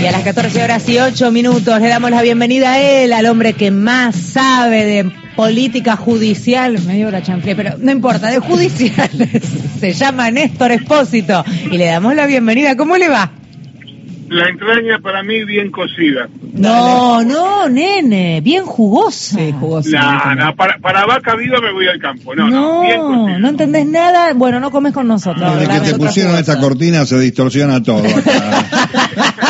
Y a las 14 horas y 8 minutos le damos la bienvenida a él, al hombre que más sabe de política judicial, medio la chanflé, pero no importa, de judiciales. Se llama Néstor Espósito y le damos la bienvenida. ¿Cómo le va? La entraña para mí bien cocida. No, no, nene, bien jugosa. Sí, jugosa. No, no, para, para vaca viva me voy al campo. No, No, no, bien cocida. no entendés nada. Bueno, no comes con nosotros. Desde que te pusieron jugosa. esta cortina se distorsiona todo acá.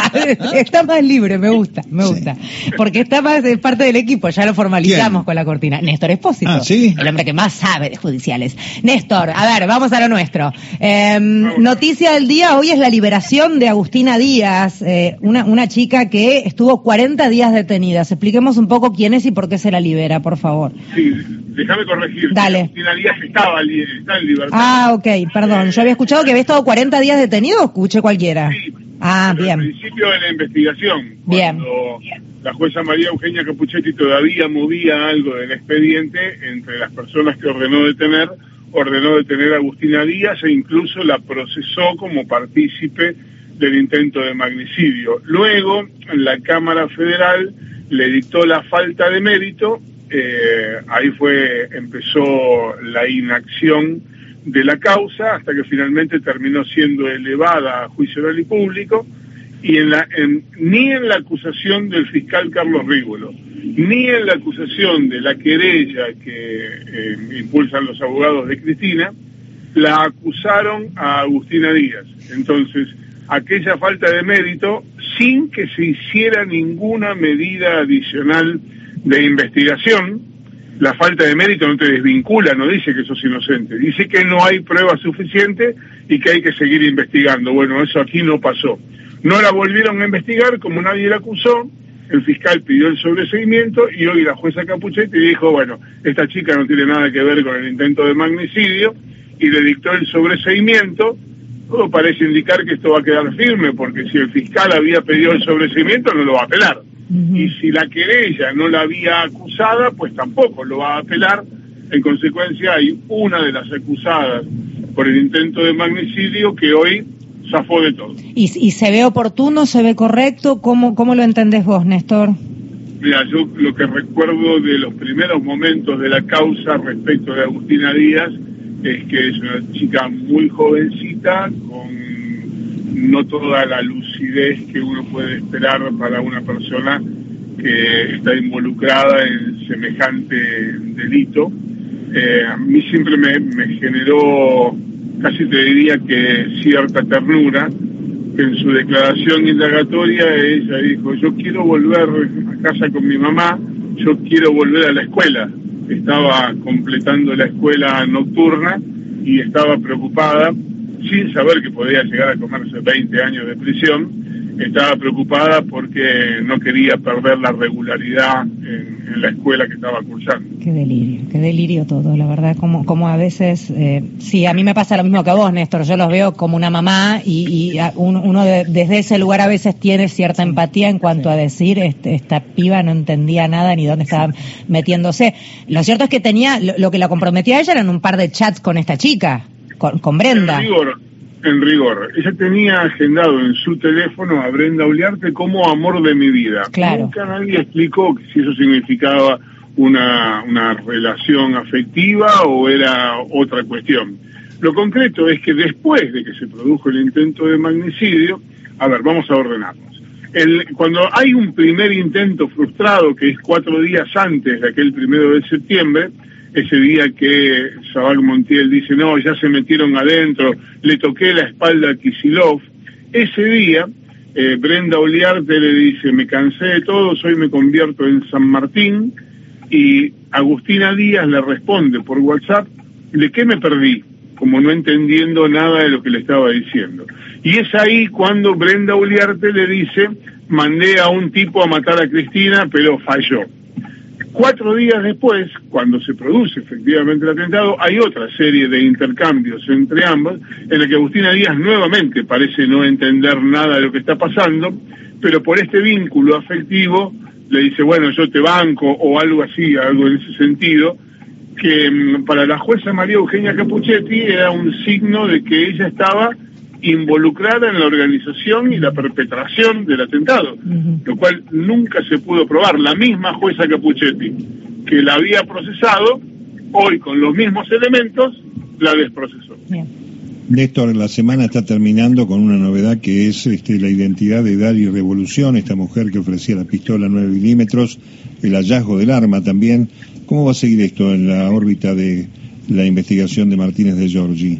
está más libre, me gusta, me gusta. Porque está más de parte del equipo, ya lo formalizamos ¿Quién? con la cortina. Néstor Espósito. Ah, ¿sí? El hombre que más sabe de judiciales. Néstor, a ver, vamos a lo nuestro. Eh, noticia del día, hoy es la liberación de Agustina Díaz, eh, una, una chica que estuvo 40 días detenida. Expliquemos un poco quién es y por qué se la libera, por favor. Sí, déjame corregir. Dale. Agustina Díaz estaba está en libertad. Ah, ok, perdón. Yo había escuchado que había estado 40 días detenido o escuché cualquiera. Sí, Ah, bien. Al principio de la investigación, Bien. cuando la jueza María Eugenia Capuchetti todavía movía algo del expediente, entre las personas que ordenó detener, ordenó detener a Agustina Díaz e incluso la procesó como partícipe del intento de magnicidio. Luego, la Cámara Federal le dictó la falta de mérito, eh, ahí fue, empezó la inacción de la causa hasta que finalmente terminó siendo elevada a juicio oral y público y en la, en- ni en la acusación del fiscal Carlos Rígolo, ni en la acusación de la querella que eh, impulsan los abogados de Cristina, la acusaron a Agustina Díaz. Entonces, aquella falta de mérito, sin que se hiciera ninguna medida adicional de investigación, la falta de mérito no te desvincula, no dice que sos inocente, dice que no hay pruebas suficientes y que hay que seguir investigando. Bueno, eso aquí no pasó. No la volvieron a investigar, como nadie la acusó, el fiscal pidió el sobreseimiento y hoy la jueza Capuchetti dijo, bueno, esta chica no tiene nada que ver con el intento de magnicidio y le dictó el sobreseimiento. Todo parece indicar que esto va a quedar firme, porque si el fiscal había pedido el sobreseimiento, no lo va a apelar. Y si la querella no la había acusada, pues tampoco lo va a apelar. En consecuencia, hay una de las acusadas por el intento de magnicidio que hoy zafó de todo. ¿Y, y se ve oportuno, se ve correcto? ¿Cómo, cómo lo entendés vos, Néstor? Mira, yo lo que recuerdo de los primeros momentos de la causa respecto de Agustina Díaz es que es una chica muy jovencita, con no toda la lucidez que uno puede esperar para una persona que está involucrada en semejante delito. Eh, a mí siempre me, generó, casi te diría que cierta ternura, en su declaración indagatoria ella dijo, yo quiero volver a casa con mi mamá, yo quiero volver a la escuela. Estaba completando la escuela nocturna y estaba preocupada, sin saber que podía llegar a comerse 20 años de prisión, estaba preocupada porque no quería perder la regularidad en, en la escuela que estaba cursando. Qué delirio, qué delirio todo, la verdad, como, como a veces, eh, sí, a mí me pasa lo mismo que a vos, Néstor, yo los veo como una mamá y, y a- uno, uno de- desde ese lugar a veces tiene cierta empatía en cuanto a decir, este, esta piba no entendía nada ni dónde estaba metiéndose. Lo cierto es que tenía, lo, lo que la comprometía a ella eran un par de chats con esta chica, con, con Brenda. En rigor, en rigor, ella tenía agendado en su teléfono a Brenda Uliarte como amor de mi vida. Claro. Nunca nadie explicó si eso significaba una, una relación afectiva o era otra cuestión. Lo concreto es que después de que se produjo el intento de magnicidio, a ver, vamos a ordenarnos. El, cuando hay un primer intento frustrado, que es cuatro días antes de aquel primero de septiembre, ese día que Sabal Montiel dice, no, ya se metieron adentro, le toqué la espalda a Kisilov, ese día eh, Brenda Oliarte le dice, me cansé de todo, hoy me convierto en San Martín, y Agustina Díaz le responde por WhatsApp, ¿de qué me perdí? Como no entendiendo nada de lo que le estaba diciendo. Y es ahí cuando Brenda Uliarte le dice, mandé a un tipo a matar a Cristina, pero falló. Cuatro días después, cuando se produce efectivamente el atentado, hay otra serie de intercambios entre ambos, en la que Agustina Díaz nuevamente parece no entender nada de lo que está pasando, pero por este vínculo afectivo le dice, bueno, yo te banco o algo así, algo en ese sentido, que mm, para la jueza María Eugenia Capuchetti era un signo de que ella estaba involucrada en la organización y la perpetración del atentado, lo cual nunca se pudo probar. La misma jueza Capuchetti, que la había procesado, hoy con los mismos elementos, la desprocesó. Néstor, la semana está terminando con una novedad que es este, la identidad de Dari Revolución, esta mujer que ofrecía la pistola 9 milímetros, el hallazgo del arma también. ¿Cómo va a seguir esto en la órbita de la investigación de Martínez de Giorgi?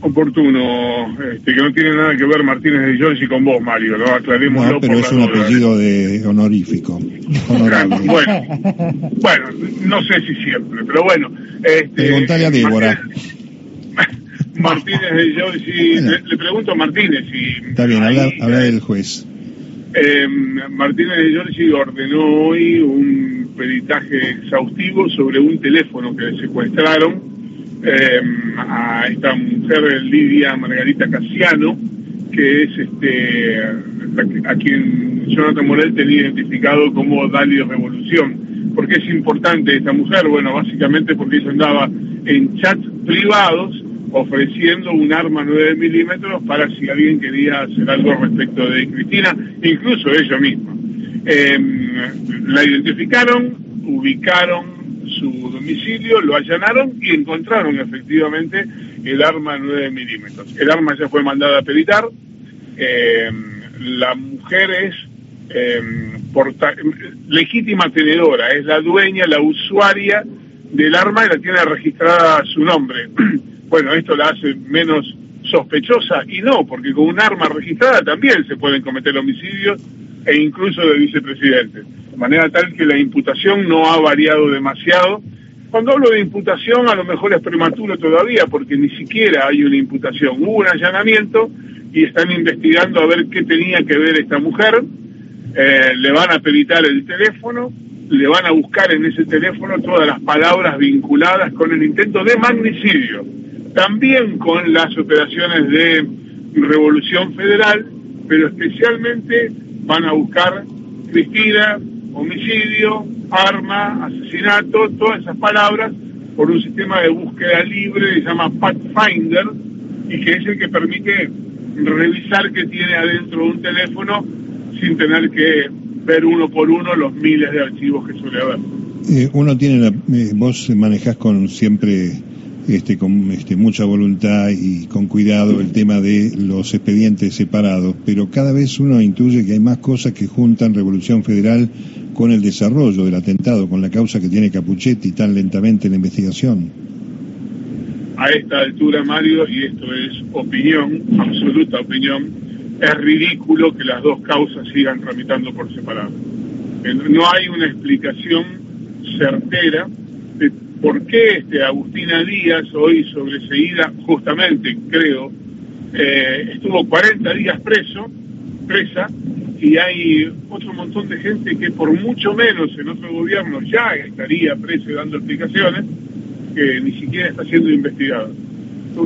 Oportuno, este, que no tiene nada que ver Martínez de Giorgi con vos, Mario, lo aclaremos. No, pero es un apellido de honorífico. bueno, bueno, no sé si siempre, pero bueno. Este, Preguntale a Débora. Martínez de Giorgi, le, pregunto a Martínez si... Está bien, habla, habla del juez. Eh, Martínez de Giorgi ordenó hoy un peritaje exhaustivo sobre un teléfono que secuestraron eh, a esta mujer Lidia Margarita Casiano, que es este a quien Jonathan Morel tenía identificado como Dalio Revolución. ¿Por qué es importante esta mujer? Bueno, básicamente porque ella andaba en chats privados ofreciendo un arma 9 milímetros para si alguien quería hacer algo respecto de Cristina, incluso ella misma. Em, la identificaron, ubicaron su domicilio, lo allanaron y encontraron efectivamente el arma 9 milímetros. El arma ya fue mandada a peritar. Em, la mujer es em, legítima tenedora, es la dueña, la usuaria del arma y la tiene registrada su nombre. bueno, esto la hace menos sospechosa y no, porque con un arma registrada también se pueden cometer homicidios e incluso de vicepresidente. De manera tal que la imputación no ha variado demasiado. Cuando hablo de imputación a lo mejor es prematuro todavía porque ni siquiera hay una imputación. Hubo un allanamiento y están investigando a ver qué tenía que ver esta mujer. Eh, le van a peritar el teléfono, le van a buscar en ese teléfono todas las palabras vinculadas con el intento de magnicidio también con las operaciones de Revolución Federal, pero especialmente van a buscar Cristina, homicidio, arma, asesinato, todas esas palabras por un sistema de búsqueda libre que se llama Pathfinder y que es el que permite revisar qué tiene adentro de un teléfono sin tener que ver uno por uno los miles de archivos que suele haber. Eh, uno tiene la, eh, vos manejás con siempre este, con este, mucha voluntad y con cuidado el tema de los expedientes separados, pero cada vez uno intuye que hay más cosas que juntan Revolución Federal con el desarrollo del atentado, con la causa que tiene Capuchetti tan lentamente en la investigación. A esta altura, Mario, y esto es opinión, absoluta opinión, es ridículo que las dos causas sigan tramitando por separado. No hay una explicación certera de por qué este, Agustina Díaz, hoy sobreseída, justamente creo, eh, estuvo 40 días preso, presa, y hay otro montón de gente que por mucho menos en otro gobierno ya estaría preso dando explicaciones, que ni siquiera está siendo investigado.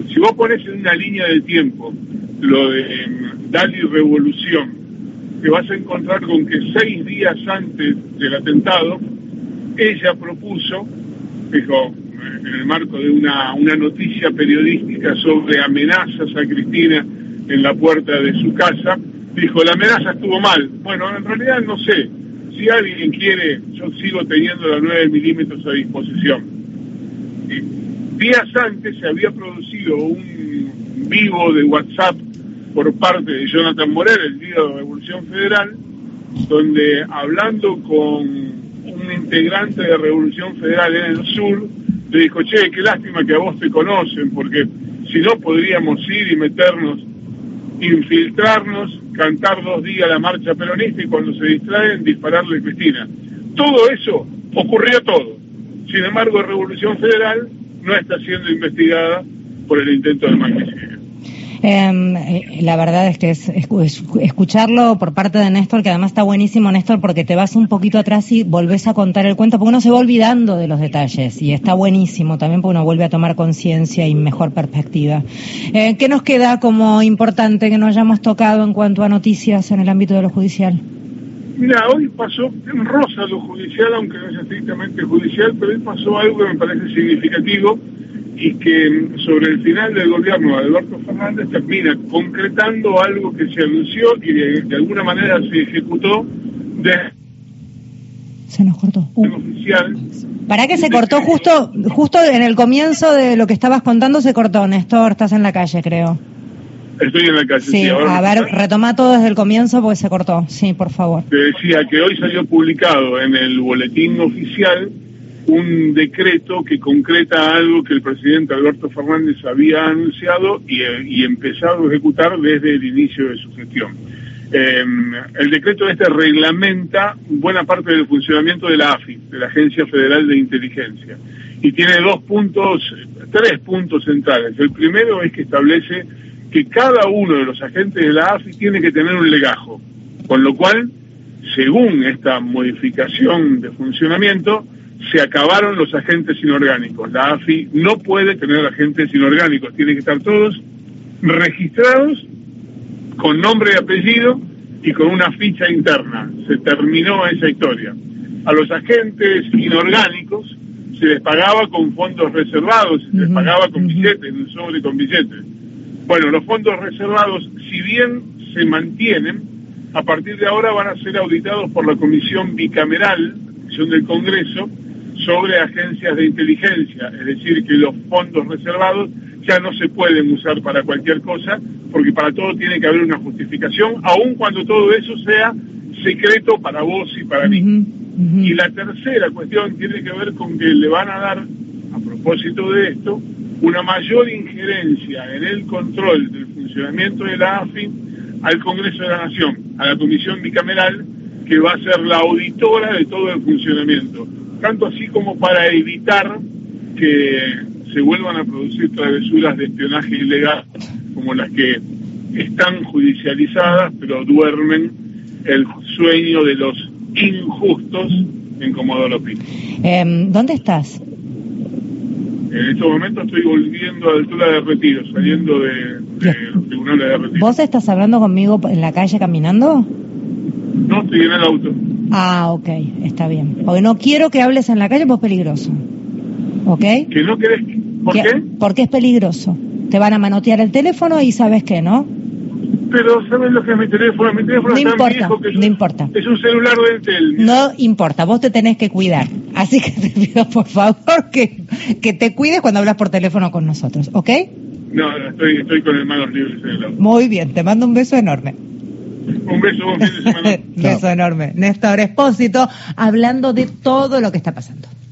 si vos pones en una línea de tiempo lo de mm, Dali Revolución, te vas a encontrar con que seis días antes del atentado, ella propuso dijo, en el marco de una, una noticia periodística sobre amenazas a Cristina en la puerta de su casa, dijo, la amenaza estuvo mal. Bueno, en realidad no sé. Si alguien quiere, yo sigo teniendo los 9 milímetros a disposición. días antes se había producido un vivo de WhatsApp por parte de Jonathan Morel, el líder de la Revolución Federal, donde hablando con integrante de Revolución Federal en el sur, le dijo, che, qué lástima que a vos te conocen, porque si no podríamos ir y meternos, infiltrarnos, cantar dos días la marcha peronista y cuando se distraen dispararle a Cristina. Todo eso ocurrió todo. Sin embargo, Revolución Federal no está siendo investigada por el intento de magnicidio. Em, eh, la verdad es que es, escucharlo por parte de Néstor, que además está buenísimo, Néstor, porque te vas un poquito atrás y volvés a contar el cuento, porque uno se va olvidando de los detalles y está buenísimo también porque uno vuelve a tomar conciencia y mejor perspectiva. Eh, ¿Qué nos queda como importante que nos hayamos tocado en cuanto a noticias en el ámbito de lo judicial? Mira, hoy pasó en rosa lo judicial, aunque no es estrictamente judicial, pero hoy pasó algo que me parece significativo y que sobre el final del gobierno de Alberto Fernández termina concretando algo que se anunció y de, alguna manera se ejecutó de se nos cortó. oficial. ¿Para qué se cortó justo justo en el comienzo de lo que estabas contando se cortó, Néstor? Estás en la calle, creo. Estoy en la calle. Sí, a ver, retoma todo desde el comienzo porque se cortó. Sí, por favor. Te decía que hoy salió publicado en el boletín oficial un decreto que concreta algo que el presidente Alberto Fernández había anunciado y, empezado a ejecutar desde el inicio de su gestión. Eh, el decreto este reglamenta buena parte del funcionamiento de la AFI, de la Agencia Federal de Inteligencia, y tiene dos puntos, tres puntos centrales. El primero es que establece que cada uno de los agentes de la AFI tiene que tener un legajo, con lo cual, según esta modificación de funcionamiento, se acabaron los agentes inorgánicos. La AFI no puede tener agentes inorgánicos, tienen que estar todos registrados con nombre y apellido y con una ficha interna. Se terminó esa historia. A los agentes inorgánicos se les pagaba con fondos reservados, se les pagaba con billetes, un sobre con billetes. Bueno, los fondos reservados, si bien se mantienen, a partir de ahora van a ser auditados por la Comisión Bicameral, Comisión del Congreso, sobre agencias de inteligencia, es decir, que los fondos reservados ya no se pueden usar para cualquier cosa, porque para todo tiene que haber una justificación, aun cuando todo eso sea secreto para vos y para mí. Y la tercera cuestión tiene que ver con que le van a dar, a propósito de esto, una mayor injerencia en el control del funcionamiento de la AFI al Congreso de la Nación, a la Comisión Bicameral, que va a ser la auditora de todo el funcionamiento tanto así como para evitar que se vuelvan a producir travesuras de espionaje ilegal como las que están judicializadas pero duermen el sueño de los injustos en Comodoro Pi. Em, ¿Dónde estás? En estos momentos estoy volviendo a la altura de retiro, saliendo de, de los tribunales de retiro. ¿Vos estás hablando conmigo en la calle caminando? No, estoy en el auto. Ah, ok, está bien. Porque no quiero que hables en la calle porque es peligroso. ¿Ok? ¿Que no querés? ¿Por qué? Porque es peligroso. Te van a manotear el teléfono y sabes qué, ¿no? Pero ¿sabes lo que es mi teléfono? Mi teléfono no es importa, viejo que es no un, importa. Es un celular de Entel. No importa, vos te tenés que cuidar. Así que te pido por favor que, que te cuides cuando hablas por teléfono con nosotros, ¿ok? No, estoy, estoy con manos libres en el auto. Muy bien, te mando un beso enorme. Un beso, buen fin de semana. beso enorme. Néstor Espósito, hablando de todo lo que está pasando.